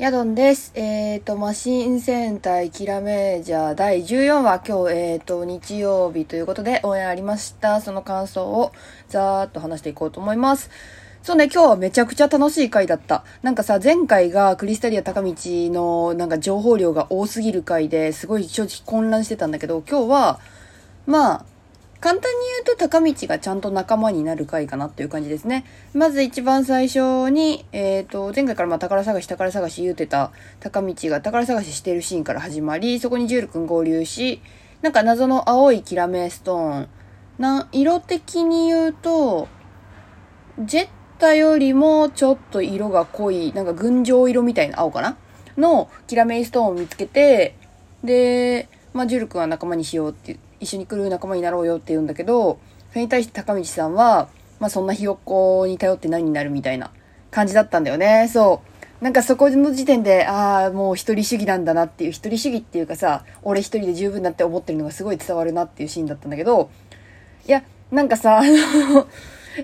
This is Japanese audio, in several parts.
ヤドンです。えっ、と、マシン戦隊キラメージャー第14話、今日、えっ、と、日曜日ということで応援ありました。その感想をざーっと話していこうと思います。そうね、今日はめちゃくちゃ楽しい回だった。なんかさ、前回がクリスタリア高道のなんか情報量が多すぎる回ですごい正直混乱してたんだけど、今日は、まあ、簡単に言うと高道がちゃんと仲間になる回かなっていう感じですね。まず一番最初に、えっ、と、前回からまあ宝探し宝探し言うてた高道が宝探ししてるシーンから始まり、そこにジュール君合流し、なんか謎の青いキラメストーン。な、色的に言うと、ジェッタよりもちょっと色が濃い、なんか群青色みたいな青かな？のキラメイストーンを見つけて、で、まあ、ジュール君は仲間にしようって、一緒に来る仲間になろうよって言うんだけど、それに対して高道さんは、まあ、そんなひよっこに頼って何になるみたいな感じだったんだよね。そう。なんかそこの時点で、ああ、もう一人主義なんだなっていう、一人主義っていうかさ、俺一人で十分だって思ってるのがすごい伝わるなっていうシーンだったんだけど、いや、なんかさ、あの、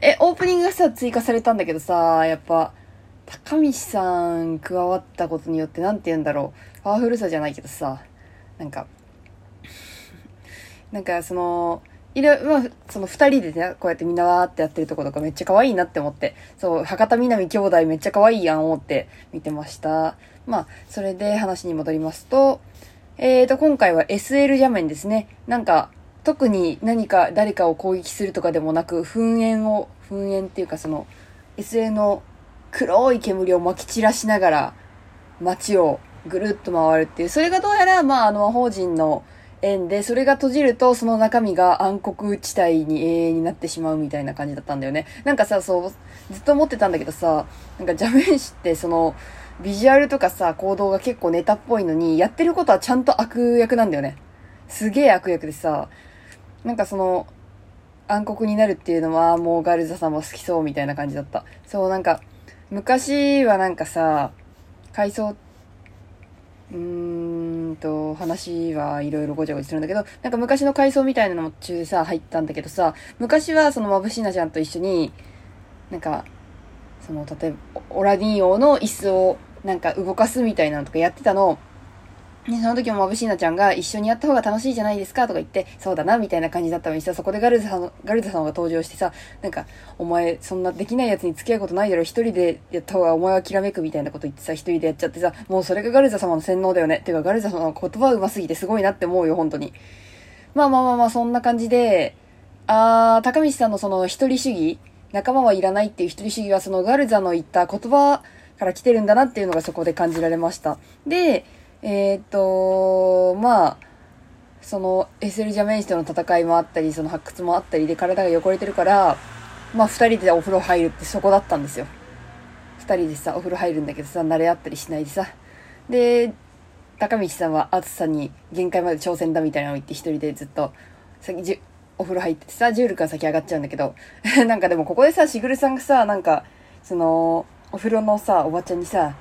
え、オープニングがさ、追加されたんだけどさ、やっぱ、高道さん加わったことによって、なんて言うんだろう。パワフルさじゃないけどさ、なんか、なんかその、いろ、まあ、その二人でね、こうやってみんなわーってやってるとことかめっちゃ可愛いなって思って、そう、博多南兄弟めっちゃ可愛いやん思って見てました。まあ、それで話に戻りますと、えーと、今回は SL 邪面ですね。なんか、特に何か誰かを攻撃するとかでもなく、噴煙を、噴煙っていうかその、SL の黒い煙を撒き散らしながら、街をぐるっと回るっていう、それがどうやら、まあ、あの、法陣の縁で、それが閉じると、その中身が暗黒地帯に永遠になってしまうみたいな感じだったんだよね。なんかさ、そう、ずっと思ってたんだけどさ、なんか邪面師って、その、ビジュアルとかさ、行動が結構ネタっぽいのに、やってることはちゃんと悪役なんだよね。すげえ悪役でさ、なんかその、暗黒になるっていうのは、もうガルザさんも好きそうみたいな感じだった。そう、なんか、昔はなんかさ、うーんと、話はいろいろごちゃごちゃするんだけど、なんか昔の回想みたいなのも中でさ、入ったんだけどさ、昔はそのまぶしなちゃんと一緒に、なんか、その、例えば、オラディン王の椅子をなんか動かすみたいなのとかやってたの。で、その時もまぶしいなちゃんが一緒にやった方が楽しいじゃないですかとか言って、そうだな、みたいな感じだったのにさ、そこでガルザさん、ガルザさんが登場してさ、なんか、お前、そんなできないやつに付き合うことないだろ、一人でやった方がお前はきらめくみたいなこと言ってさ、一人でやっちゃってさ、もうそれがガルザ様の洗脳だよね。てか、ガルザ様の言葉上手すぎてすごいなって思うよ、本当に。まあまあまあまあ、そんな感じで、あー、高道さんのその一人主義仲間はいらないっていう一人主義はそのガルザの言った言葉から来てるんだなっていうのがそこで感じられました。で、えー、っと、まあ、その SL ジャメンシとの戦いもあったり、その発掘もあったりで体が汚れてるから、まあ二人でお風呂入るってそこだったんですよ。二人でさ、お風呂入るんだけどさ、慣れ合ったりしないでさ。で、高道さんは暑さに限界まで挑戦だみたいなのを言って一人でずっと、先じゅお風呂入ってさ、ジュール君先上がっちゃうんだけど、なんかでもここでさ、しぐるさんがさ、なんか、その、お風呂のさ、おばちゃんにさ、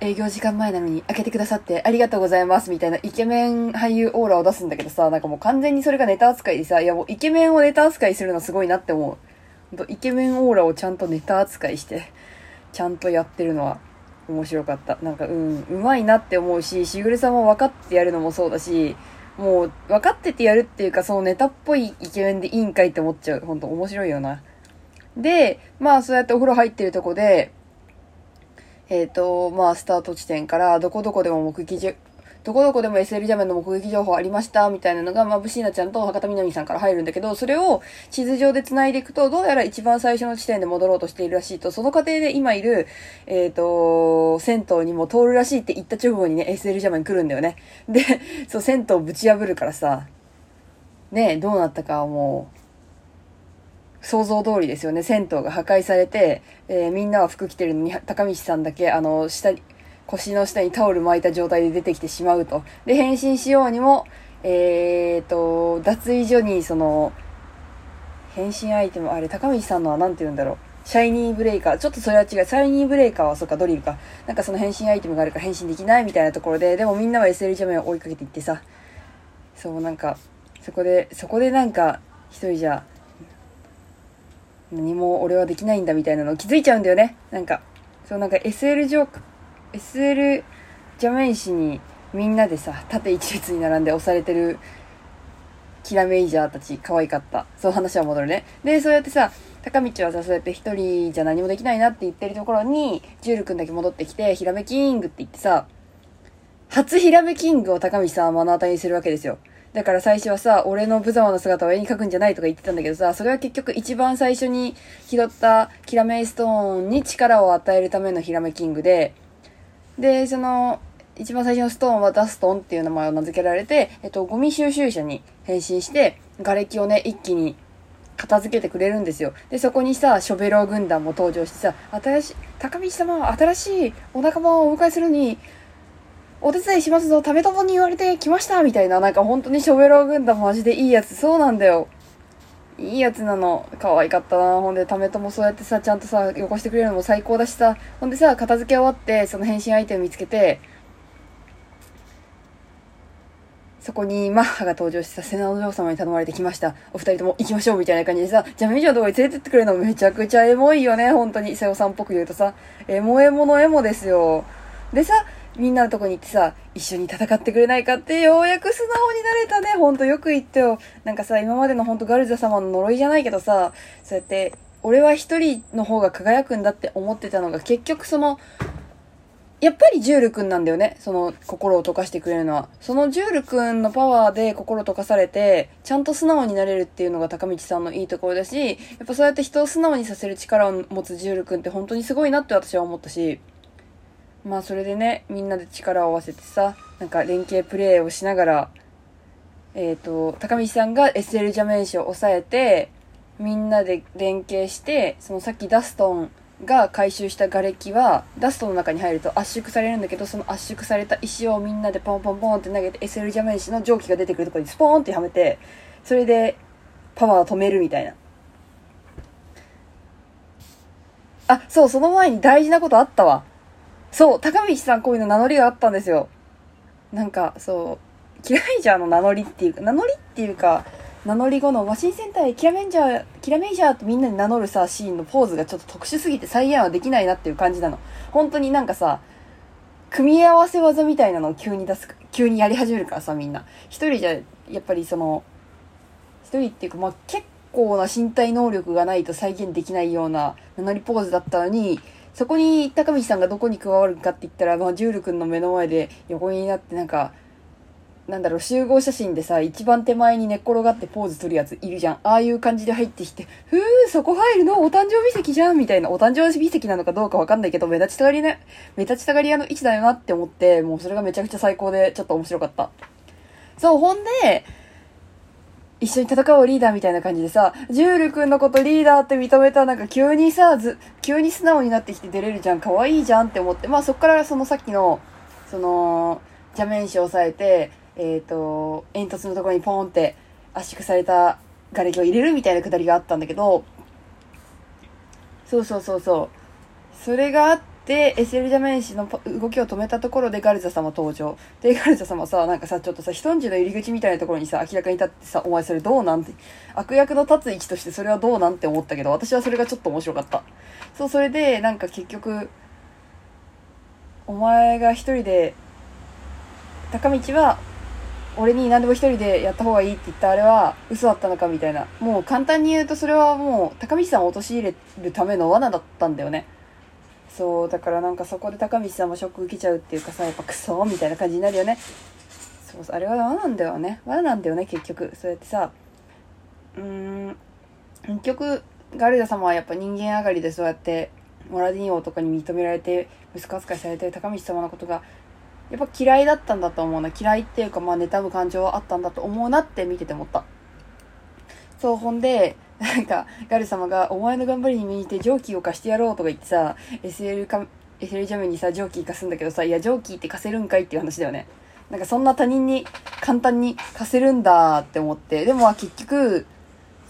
営業時間前なのに開けてくださってありがとうございますみたいなイケメン俳優オーラを出すんだけどさ、なんかもう完全にそれがネタ扱いでさ、いやもうイケメンをネタ扱いするのすごいなって思う。ほんとイケメンオーラをちゃんとネタ扱いして、ちゃんとやってるのは面白かった。なんかうん、うまいなって思うし、しぐるさんも分かってやるのもそうだし、もう分かっててやるっていうかそのネタっぽいイケメンでいいんかいって思っちゃう。ほんと面白いよな。で、まあそうやってお風呂入ってるとこで、えっ、と、まあ、スタート地点から、どこどこでも目撃じ、どこどこでも SL ジャメンの目撃情報ありました、みたいなのが、まあ、ブシーナちゃんと博多みなみさんから入るんだけど、それを地図上で繋いでいくと、どうやら一番最初の地点で戻ろうとしているらしいと、その過程で今いる、えっ、と、銭湯にも通るらしいって言った直後にね、SL ジャメン来るんだよね。で、そう、銭湯ぶち破るからさ、ね、どうなったかはもう、想像通りですよね。銭湯が破壊されて、えーみんなは服着てるのに、高道さんだけ、あの、下に、腰の下にタオル巻いた状態で出てきてしまうと。で、変身しようにも、えーと、脱衣所に、その、変身アイテム、あれ、高道さんのは何て言うんだろう。シャイニーブレイカー。ちょっとそれは違う。シャイニーブレイカーは、そっか、ドリルか。なんかその変身アイテムがあるから変身できないみたいなところで、でもみんなは SL ジャメンを追いかけていってさ、そう、なんか、そこで、そこでなんか、一人じゃ、何も俺はできないんだみたいなのを気づいちゃうんだよね。なんか、そうなんか SL 上、SL 邪面師にみんなでさ、縦一列に並んで押されてるキラメイジャーたち可愛かった。そう話は戻るね。で、そうやってさ、高道はさ、そうやって一人じゃ何もできないなって言ってるところに、ジュール君だけ戻ってきて、ひらめキングって言ってさ、初ひらめキングを高道さんは目の当たりにするわけですよ。だから最初はさ、俺の無様な姿を絵に描くんじゃないとか言ってたんだけどさ、それは結局一番最初に拾ったキラメイストーンに力を与えるためのひらめキングで、で、その、一番最初のストーンはダストンっていう名前を名付けられて、えっと、ゴミ収集車に変身して、瓦礫をね、一気に片付けてくれるんですよ。で、そこにさ、ショベロー軍団も登場してさ、新しい、高道様は新しいお仲間をお迎えするに、お手伝いしますぞ、ためともに言われてきましたみたいな、なんか本当にショベロー軍団マジでいいやつ、そうなんだよ。いいやつなの。可愛かったな。ほんで、ためともそうやってさ、ちゃんとさ、よこしてくれるのも最高だしさ、ほんでさ、片付け終わって、その変身アイテム見つけて、そこにマッハが登場してさ、セナの女王様に頼まれてきました。お二人とも行きましょうみたいな感じでさ、ジャメ以上のとこに連れてってくれるのめちゃくちゃエモいよね、本当に。瀬尾さんっぽく言うとさ、エモエモのエモですよ。でさ、みんなのとこに行ってさ、一緒に戦ってくれないかってようやく素直になれたね。ほんとよく言ってよ。なんかさ、今までのほんとガルザ様の呪いじゃないけどさ、そうやって、俺は一人の方が輝くんだって思ってたのが結局その、やっぱりジュール君なんだよね。その心を溶かしてくれるのは。そのジュール君のパワーで心溶かされて、ちゃんと素直になれるっていうのが高道さんのいいところだし、やっぱそうやって人を素直にさせる力を持つジュール君って本当にすごいなって私は思ったし、まあそれでね、みんなで力を合わせてさ、なんか連携プレーをしながら、えっ、ー、と、高道さんが SL 邪面師を抑えて、みんなで連携して、そのさっきダストンが回収した瓦礫は、ダストンの中に入ると圧縮されるんだけど、その圧縮された石をみんなでポンポンポンって投げて、SL 邪面師の蒸気が出てくるとこにスポーンってはめて、それでパワーを止めるみたいな。あ、そう、その前に大事なことあったわ。そう、高道さんこういうの名乗りがあったんですよ。なんか、そう、キラメイジャーの名乗りっていうか、名乗りっていうか、名乗り後のマシン戦隊キラメンジャー、キラメイジャーってみんなで名乗るさ、シーンのポーズがちょっと特殊すぎて再現はできないなっていう感じなの。本当になんかさ、組み合わせ技みたいなのを急に出す、急にやり始めるからさ、みんな。一人じゃ、やっぱりその、一人っていうか、まあ、結構な身体能力がないと再現できないような名乗りポーズだったのに、そこに高道さんがどこに加わるかって言ったら、まあ、ジュール君の目の前で横になってなんか、なんだろう、集合写真でさ、一番手前に寝っ転がってポーズ取るやついるじゃん。ああいう感じで入ってきて、ふー、そこ入るの？お誕生日席じゃん？みたいな。お誕生日席なのかどうかわかんないけど、目立ちたがりね、目立ちたがり屋の位置だよなって思って、もうそれがめちゃくちゃ最高で、ちょっと面白かった。そう、ほんで、一緒に戦おうリーダーみたいな感じでさ、ジュール君のことリーダーって認めたなんか急にさ、ず、急に素直になってきて出れるじゃん、可愛いじゃんって思って、まあそっからそのさっきの、その、邪面師を抑えて、えっ、ー、と、煙突のところにポンって圧縮された瓦礫を入れるみたいなくだりがあったんだけど、そうそうそうそう。それがあって、で、SL ジャメン氏の動きを止めたところでガルザ様登場。で、ガルザ様さ、なんかさ、ちょっとさ、人んちの入り口みたいなところにさ、明らかに立ってさ、お前それどうなんて、悪役の立つ位置としてそれはどうなんって思ったけど、私はそれがちょっと面白かった。そう、それで、なんか結局、お前が一人で、高道は、俺に何でも一人でやった方がいいって言ったあれは嘘だったのかみたいな。もう簡単に言うとそれはもう高道さんを陥れるための罠だったんだよね。そうだからなんかそこで高道さんもショック受けちゃうっていうかさやっぱクソみたいな感じになるよね。そうあれは罠なんだよね。罠なんだよね結局。そうやってさうーん結局ガルダ様はやっぱ人間上がりでそうやってモラディン王とかに認められて息子扱いされてる高道様のことがやっぱ嫌いだったんだと思うな。嫌いっていうかまあ妬む感情はあったんだと思うなって見てて思った。そうほんでなんか、ガル様が、お前の頑張りに見にて蒸気を貸してやろうとか言ってさ、SL か、SL ジャムにさ、蒸気貸すんだけどさ、いや、蒸気って貸せるんかいっていう話だよね。なんかそんな他人に簡単に貸せるんだって思って、でも結局、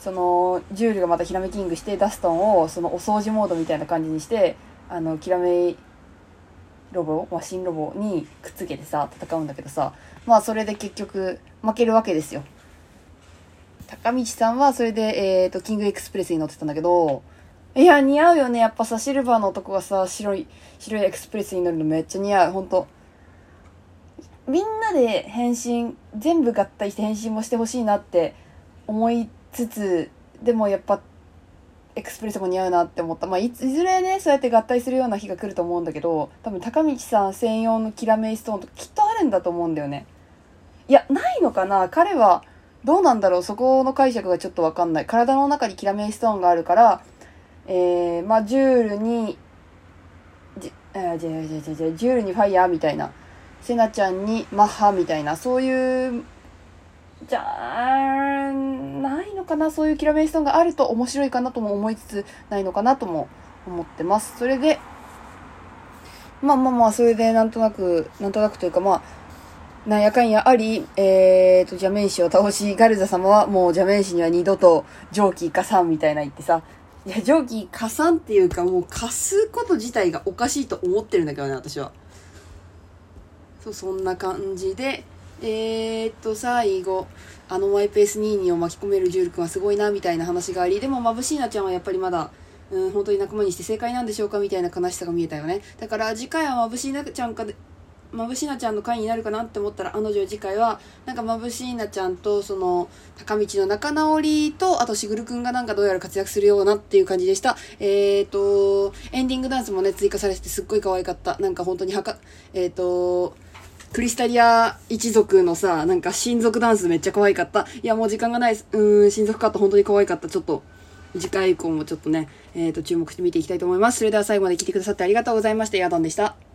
その、ジュールがまたひらめキングして、ダストンをそのお掃除モードみたいな感じにして、あの、キラメイロボ、マシンロボにくっつけてさ、戦うんだけどさ、まあそれで結局負けるわけですよ。高道さんはそれで、えっ、ー、と、キングエクスプレスに乗ってたんだけど、いや、似合うよね。やっぱさ、シルバーの男がさ、白い、白いエクスプレスに乗るのめっちゃ似合う。ほんと。みんなで変身、全部合体して変身もしてほしいなって思いつつ、でもやっぱ、エクスプレスも似合うなって思った。まあ、いずれね、そうやって合体するような日が来ると思うんだけど、多分高道さん専用のキラメイストーンとかきっとあるんだと思うんだよね。いや、ないのかな彼は、どうなんだろうそこの解釈がちょっとわかんない。体の中にキラメイストーンがあるから、えー、まあ、ジュールに、じ、あ、じゃじゃじゃじゃジュールにファイヤーみたいな。セナちゃんにマッハみたいな、そういう、じゃあ、ないのかなそういうキラメイストーンがあると面白いかなとも思いつつ、ないのかなとも思ってます。それで、まあまあまあ、それでなんとなく、なんとなくというかまあ、なんやかんやあり、えーと、邪面師を倒し、ガルザ様はもう邪面師には二度と蒸気加算みたいな言ってさ、いや、蒸気加算っていうかもう貸すこと自体がおかしいと思ってるんだけどね、私は。そう、そんな感じで、えー、っと、最後、あのマイペース22を巻き込めるジュール君はすごいな、みたいな話があり、でも、まぶしいなちゃんはやっぱりまだ、うん、本当に仲間にして正解なんでしょうかみたいな悲しさが見えたよね。だから次回はまぶしいなちゃんかで、まぶしなちゃんの回になるかなって思ったら、あの女次回は、なんかまぶしなちゃんと、その、高道の仲直りと、あとしぐるくんがなんかどうやら活躍するようなっていう感じでした。えっ、ー、と、エンディングダンスもね、追加されててすっごい可愛かった。なんか本当にはか、えっ、ー、と、クリスタリア一族のさ、なんか親族ダンスめっちゃ可愛かった。いや、もう時間がないです。うん、親族カット本当に可愛かった。ちょっと、次回以降もちょっとね、えっ、ー、と、注目して見ていきたいと思います。それでは最後まで聞いてくださってありがとうございました。ヤドンでした。